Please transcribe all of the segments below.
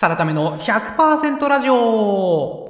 サラタメの100%ラジオ。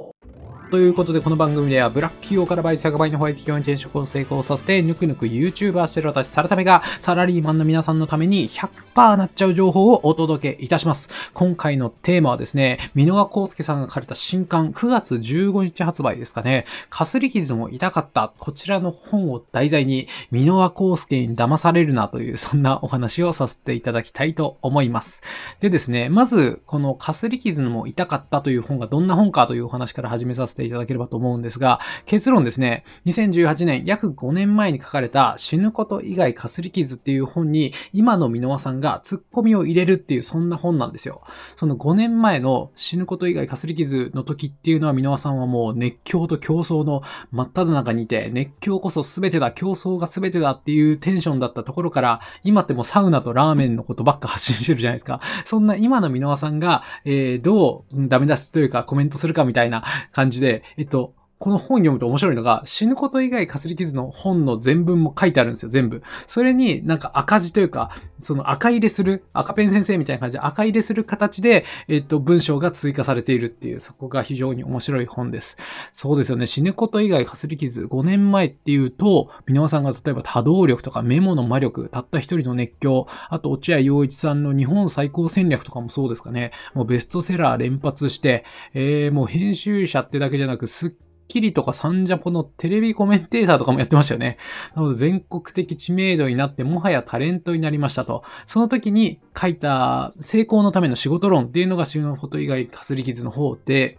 ということで、この番組では、ブラック企業から倍率100倍のホワイト企業に転職を成功させて、ぬくぬく YouTuber してる私、サラタメが、サラリーマンの皆さんのために100%なっちゃう情報をお届けいたします。今回のテーマはですね、箕輪康介さんが書かれた新刊、9月15日発売ですかね、かすり傷も痛かった、こちらの本を題材に、箕輪康介に騙されるなという、そんなお話をさせていただきたいと思います。でですね、まず、このかすり傷も痛かったという本がどんな本かというお話から始めさせてていただければと思うんですが、結論ですね、2018年、約5年前に書かれた死ぬこと以外かすり傷っていう本に、今の箕輪さんがツッコミを入れるっていう、そんな本なんですよ。その5年前の死ぬこと以外かすり傷の時っていうのは、箕輪さんはもう熱狂と競争の真っ只中にいて、熱狂こそ全てだ、競争が全てだっていうテンションだったところから、今ってもうサウナとラーメンのことばっか発信してるじゃないですか。そんな今の箕輪さんが、えー、どうダメ出しというかコメントするかみたいな感じで、えっと、この本読むと面白いのが、死ぬこと以外かすり傷の本の全文も書いてあるんですよ、全部。それになんか赤字というか、その赤入れする、赤ペン先生みたいな感じで赤入れする形で、えっと、文章が追加されているっていう、そこが非常に面白い本です。そうですよね、死ぬこと以外かすり傷、5年前っていうと、皆さんが例えば多動力とかメモの魔力、たった一人の熱狂、あと落合陽一さんの日本最高戦略とかもそうですかね、もうベストセラー連発して、えー、もう編集者ってだけじゃなく、すっキリとかサンジャポのテレビコメンテーターとかもやってましたよね。なので全国的知名度になってもはやタレントになりましたと。その時に書いた成功のための仕事論っていうのが死のこと以外かすり傷の方で、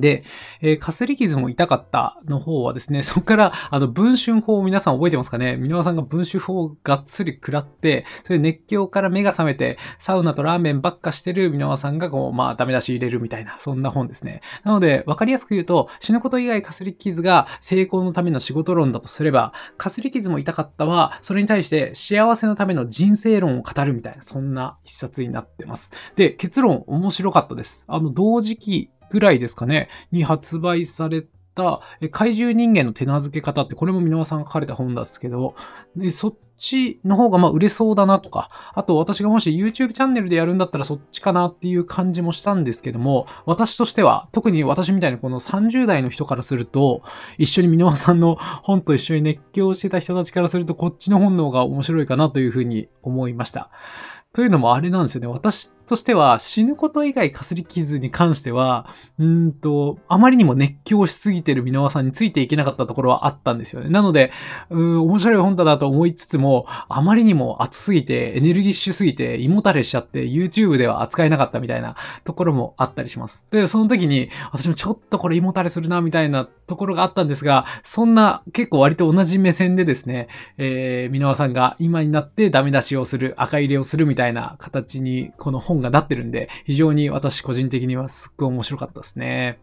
で、えー、かすり傷も痛かったの方はですね、そこから、あの、文春法を皆さん覚えてますかね？皆さんが文春法をがっつり食らって、それで熱狂から目が覚めて、サウナとラーメンばっかしてる皆さんが、こう、まあ、ダメ出し入れるみたいな、そんな本ですね。なので、わかりやすく言うと、死ぬこと以外かすり傷が成功のための仕事論だとすれば、かすり傷も痛かったは、それに対して幸せのための人生論を語るみたいな、そんな一冊になってます。で、結論面白かったです。あの、同時期ぐらいですかね、に発売された、怪獣人間の手なずけ方って、これも箕輪さんが書かれた本なんですけど、でそっちの方がまあ売れそうだなとか、あと私がもし YouTube チャンネルでやるんだったらそっちかなっていう感じもしたんですけども、私としては、特に私みたいなこの30代の人からすると、一緒に箕輪さんの本と一緒に熱狂してた人たちからすると、こっちの本の方が面白いかなというふうに思いました。というのもあれなんですよね。私としては死ぬこと以外かすり傷に関しては、うんと、あまりにも熱狂しすぎてる箕輪さんについていけなかったところはあったんですよね。なので、うん、面白い本だなと思いつつも、あまりにも熱すぎて、エネルギッシュすぎて、胃もたれしちゃって、YouTube では扱えなかったみたいなところもあったりします。で、その時に、私もちょっとこれ胃もたれするな、みたいなところがあったんですが、そんな結構割と同じ目線でですね、えー、箕輪さんが今になってダメ出しをする、赤入れをするみたいな形に、この本がなってるんで、非常に私個人的にはすっごい面白かったですね。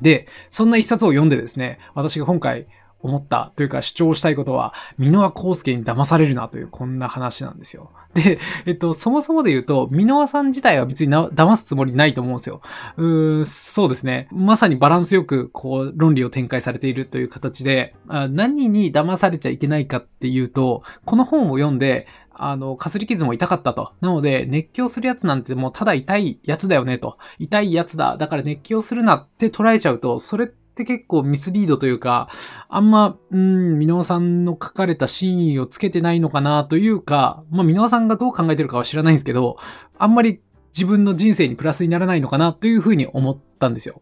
で、そんな一冊を読んでですね、私が今回思ったというか主張したいことは、箕輪康介に騙されるなというこんな話なんですよ。で、えっと、そもそもで言うと、箕輪さん自体は別に騙すつもりないと思うんですよ。うーんそうですね。まさにバランスよく、こう、論理を展開されているという形で、あ何に騙されちゃいけないかっていうと、この本を読んで、あの、かすり傷も痛かったと。なので、熱狂するやつなんてもうただ痛いやつだよねと。痛いやつだ。だから熱狂するなって捉えちゃうと、それって結構ミスリードというか、あんま、うん、箕輪さんの書かれた真意をつけてないのかなというか、まあ、箕輪さんがどう考えてるかは知らないんですけど、あんまり自分の人生にプラスにならないのかなというふうに思ったんですよ。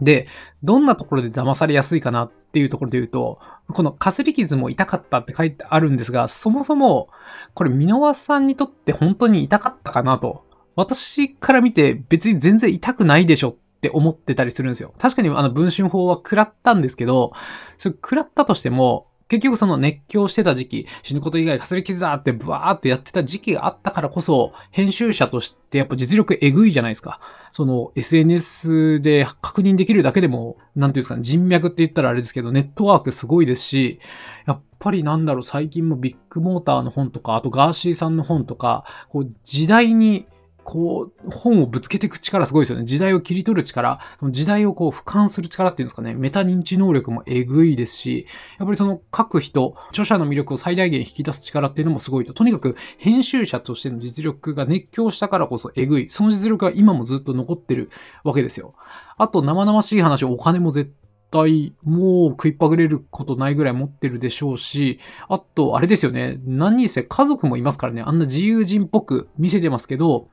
で、どんなところで騙されやすいかなっていうところで言うと、このかすり傷も痛かったって書いてあるんですが、そもそも、これ箕輪さんにとって本当に痛かったかなと。私から見て別に全然痛くないでしょって思ってたりするんですよ。確かにあの文春法は食らったんですけど、それ食らったとしても、結局その熱狂してた時期、死ぬこと以外かすり傷だってブワーってやってた時期があったからこそ、編集者としてやっぱ実力えぐいじゃないですか。その SNS で確認できるだけでも、なんていうんですかね、人脈って言ったらあれですけど、ネットワークすごいですし、やっぱりなんだろう、最近もビッグモーターの本とか、あとガーシーさんの本とか、こう時代にこう、本をぶつけていく力すごいですよね。時代を切り取る力、時代をこう俯瞰する力っていうんですかね、メタ認知能力もえぐいですし、やっぱりその書く人、著者の魅力を最大限引き出す力っていうのもすごいと。とにかく編集者としての実力が熱狂したからこそえぐい。その実力が今もずっと残ってるわけですよ。あと生々しい話、お金も絶対もう食いっぱぐれることないぐらい持ってるでしょうし、あと、あれですよね。何にせ家族もいますからね。あんな自由人っぽく見せてますけど、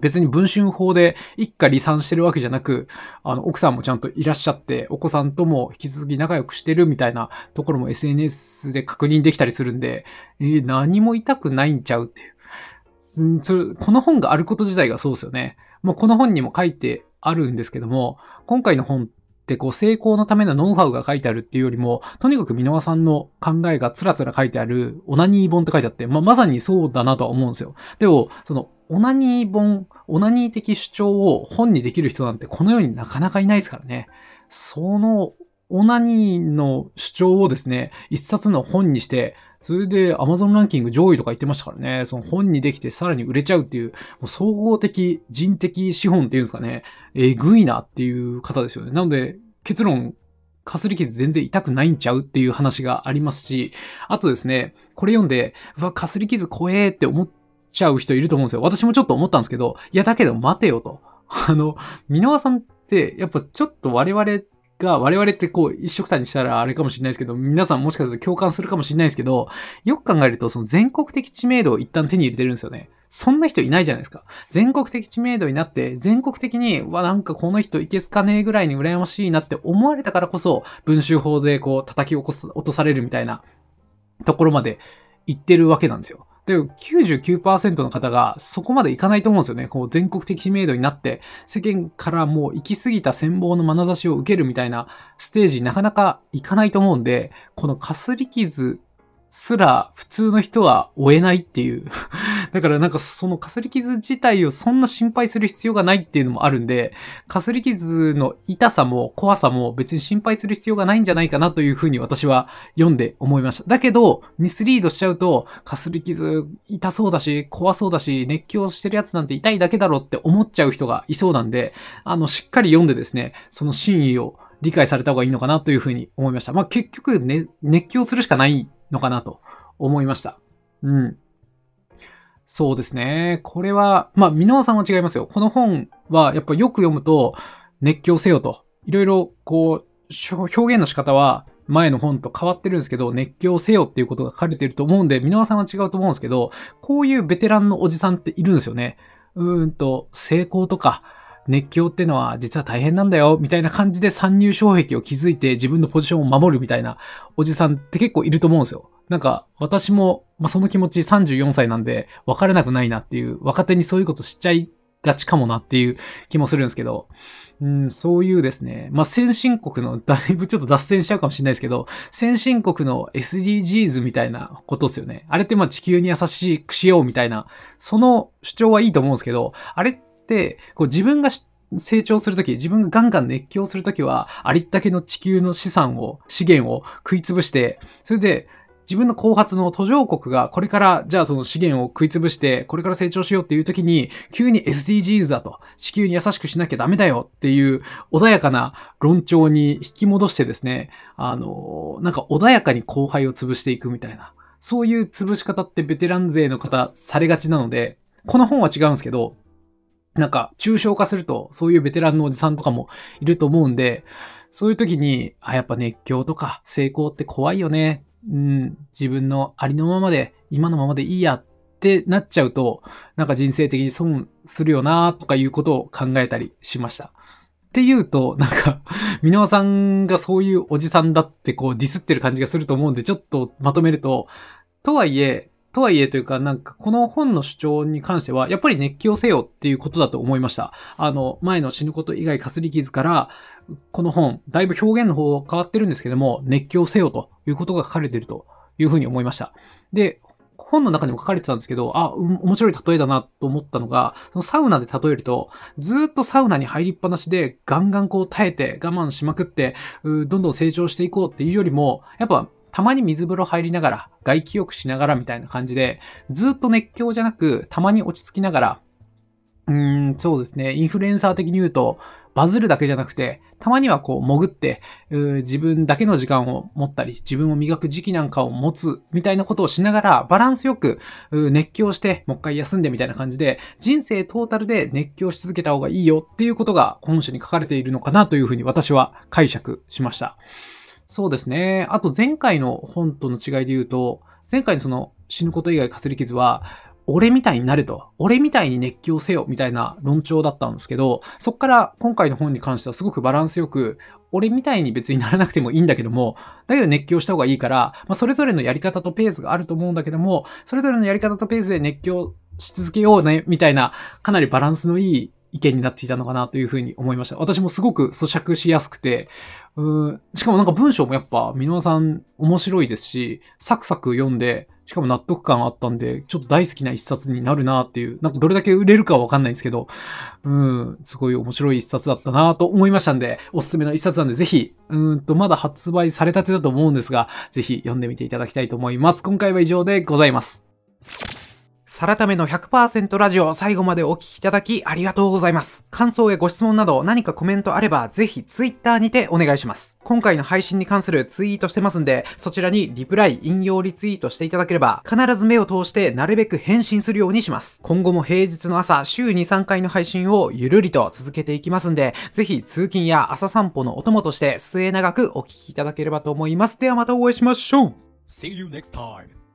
別に文春法で一家離散してるわけじゃなく、あの、奥さんもちゃんといらっしゃって、お子さんとも引き続き仲良くしてるみたいなところも SNS で確認できたりするんで、えー、何も痛くないんちゃうっていう。それこの本があること自体がそうですよね。もうこの本にも書いてあるんですけども、今回の本ってこう成功のためのノウハウが書いてあるっていうよりも、とにかく箕輪さんの考えがつらつら書いてあるオナニー本って書いてあって、まあ、まさにそうだなとは思うんですよ。でも、そのオナニー本、オナニー的主張を本にできる人なんてこの世になかなかいないですからね。そのオナニーの主張をですね、一冊の本にして、それで Amazon ランキング上位とか言ってましたからね、その本にできてさらに売れちゃうっていう、もう総合的人的資本っていうんですかね、えぐいなっていう方ですよね。なので、結論、かすり傷全然痛くないんちゃうっていう話がありますし、あとですね、これ読んで、うわ、かすり傷怖えって思ってちゃう人いると思うんですよ。私もちょっと思ったんですけど、いや、だけど待てよと。あの、箕輪さんって、やっぱちょっと我々が、我々ってこう、一色単にしたらあれかもしれないですけど、皆さんもしかすると共感するかもしれないですけど、よく考えると、その全国的知名度を一旦手に入れてるんですよね。そんな人いないじゃないですか。全国的知名度になって、全国的に、わ、なんかこの人いけすかねえぐらいに羨ましいなって思われたからこそ、文集法でこう叩き起こす、落とされるみたいなところまで行ってるわけなんですよ。で、99%の方がそこまでいかないと思うんですよね。こう全国的知名度になって、世間からもう行き過ぎた戦望の眼差しを受けるみたいなステージなかなかいかないと思うんで、このかすり傷すら普通の人は追えないっていう だからなんかそのかすり傷自体をそんな心配する必要がないっていうのもあるんで、かすり傷の痛さも怖さも別に心配する必要がないんじゃないかなというふうに私は読んで思いました。だけど、ミスリードしちゃうと、かすり傷痛そうだし、怖そうだし、熱狂してるやつなんて痛いだけだろって思っちゃう人がいそうなんで、あの、しっかり読んでですね、その真意を理解された方がいいのかなというふうに思いました。まあ結局ね、熱狂するしかないのかなと思いました。うん。そうですね。これは、まあ、箕輪さんは違いますよ。この本は、やっぱよく読むと、熱狂せよと。いろいろ、こう、表現の仕方は、前の本と変わってるんですけど、熱狂せよっていうことが書かれてると思うんで、箕輪さんは違うと思うんですけど、こういうベテランのおじさんっているんですよね。うーんと、成功とか、熱狂ってのは実は大変なんだよ、みたいな感じで参入障壁を築いて自分のポジションを守るみたいなおじさんって結構いると思うんですよ。なんか、私も、まあ、その気持ち34歳なんで、分からなくないなっていう、若手にそういうこと知っちゃいがちかもなっていう気もするんですけど、うん、そういうですね、まあ、先進国の、だいぶちょっと脱線しちゃうかもしれないですけど、先進国の SDGs みたいなことですよね。あれってま地球に優しくしようみたいな、その主張はいいと思うんですけど、あれっ、こう自分が成長するとき、自分がガンガン熱狂するときは、ありったけの地球の資産を、資源を食いつぶして、それで、自分の後発の途上国がこれからじゃあその資源を食い潰してこれから成長しようっていう時に急に SDGs だと地球に優しくしなきゃダメだよっていう穏やかな論調に引き戻してですね、あの、なんか穏やかに後輩を潰していくみたいな。そういう潰し方ってベテラン勢の方されがちなので、この本は違うんですけど、なんか、抽象化すると、そういうベテランのおじさんとかもいると思うんで、そういう時に、あ、やっぱ熱狂とか成功って怖いよね。うん、自分のありのままで、今のままでいいやってなっちゃうと、なんか人生的に損するよなとかいうことを考えたりしました。っていうと、なんか、箕輪さんがそういうおじさんだってこうディスってる感じがすると思うんで、ちょっとまとめると、とはいえ、とはいえというか、なんかこの本の主張に関しては、やっぱり熱狂せよっていうことだと思いました。あの、前の死ぬこと以外かすり傷から、この本、だいぶ表現の方変わってるんですけども、熱狂せよということが書かれてるというふうに思いました。で、本の中にも書かれてたんですけど、あ、面白い例えだなと思ったのが、そのサウナで例えると、ずっとサウナに入りっぱなしでガンガンこう耐えて我慢しまくって、どんどん成長していこうっていうよりも、やっぱたまに水風呂入りながら、外気浴しながらみたいな感じで、ずっと熱狂じゃなく、たまに落ち着きながら、うーん、そうですね。インフルエンサー的に言うと、バズるだけじゃなくて、たまにはこう潜って、自分だけの時間を持ったり、自分を磨く時期なんかを持つみたいなことをしながら、バランスよく熱狂して、もう一回休んでみたいな感じで、人生トータルで熱狂し続けた方がいいよっていうことが本書に書かれているのかなというふうに私は解釈しました。そうですね。あと前回の本との違いで言うと、前回のその死ぬこと以外かすり傷は、俺みたいになれと。俺みたいに熱狂せよみたいな論調だったんですけど、そっから今回の本に関してはすごくバランスよく、俺みたいに別にならなくてもいいんだけども、だけど熱狂した方がいいから、まあ、それぞれのやり方とペースがあると思うんだけども、それぞれのやり方とペースで熱狂し続けようね、みたいな、かなりバランスのいい意見になっていたのかなというふうに思いました。私もすごく咀嚼しやすくて、うーしかもなんか文章もやっぱ、箕輪さん面白いですし、サクサク読んで、しかも納得感あったんで、ちょっと大好きな一冊になるなっていう、なんかどれだけ売れるかわかんないんですけど、うん、すごい面白い一冊だったなと思いましたんで、おすすめの一冊なんで、ぜひ、うんと、まだ発売されたてだと思うんですが、ぜひ読んでみていただきたいと思います。今回は以上でございます。サラタメの100%ラジオ最後までお聞きいただきありがとうございます。感想やご質問など何かコメントあればぜひツイッターにてお願いします。今回の配信に関するツイートしてますんで、そちらにリプライ、引用リツイートしていただければ必ず目を通してなるべく返信するようにします。今後も平日の朝週2、3回の配信をゆるりと続けていきますんで、ぜひ通勤や朝散歩のお供として末永くお聞きいただければと思います。ではまたお会いしましょう See you next time.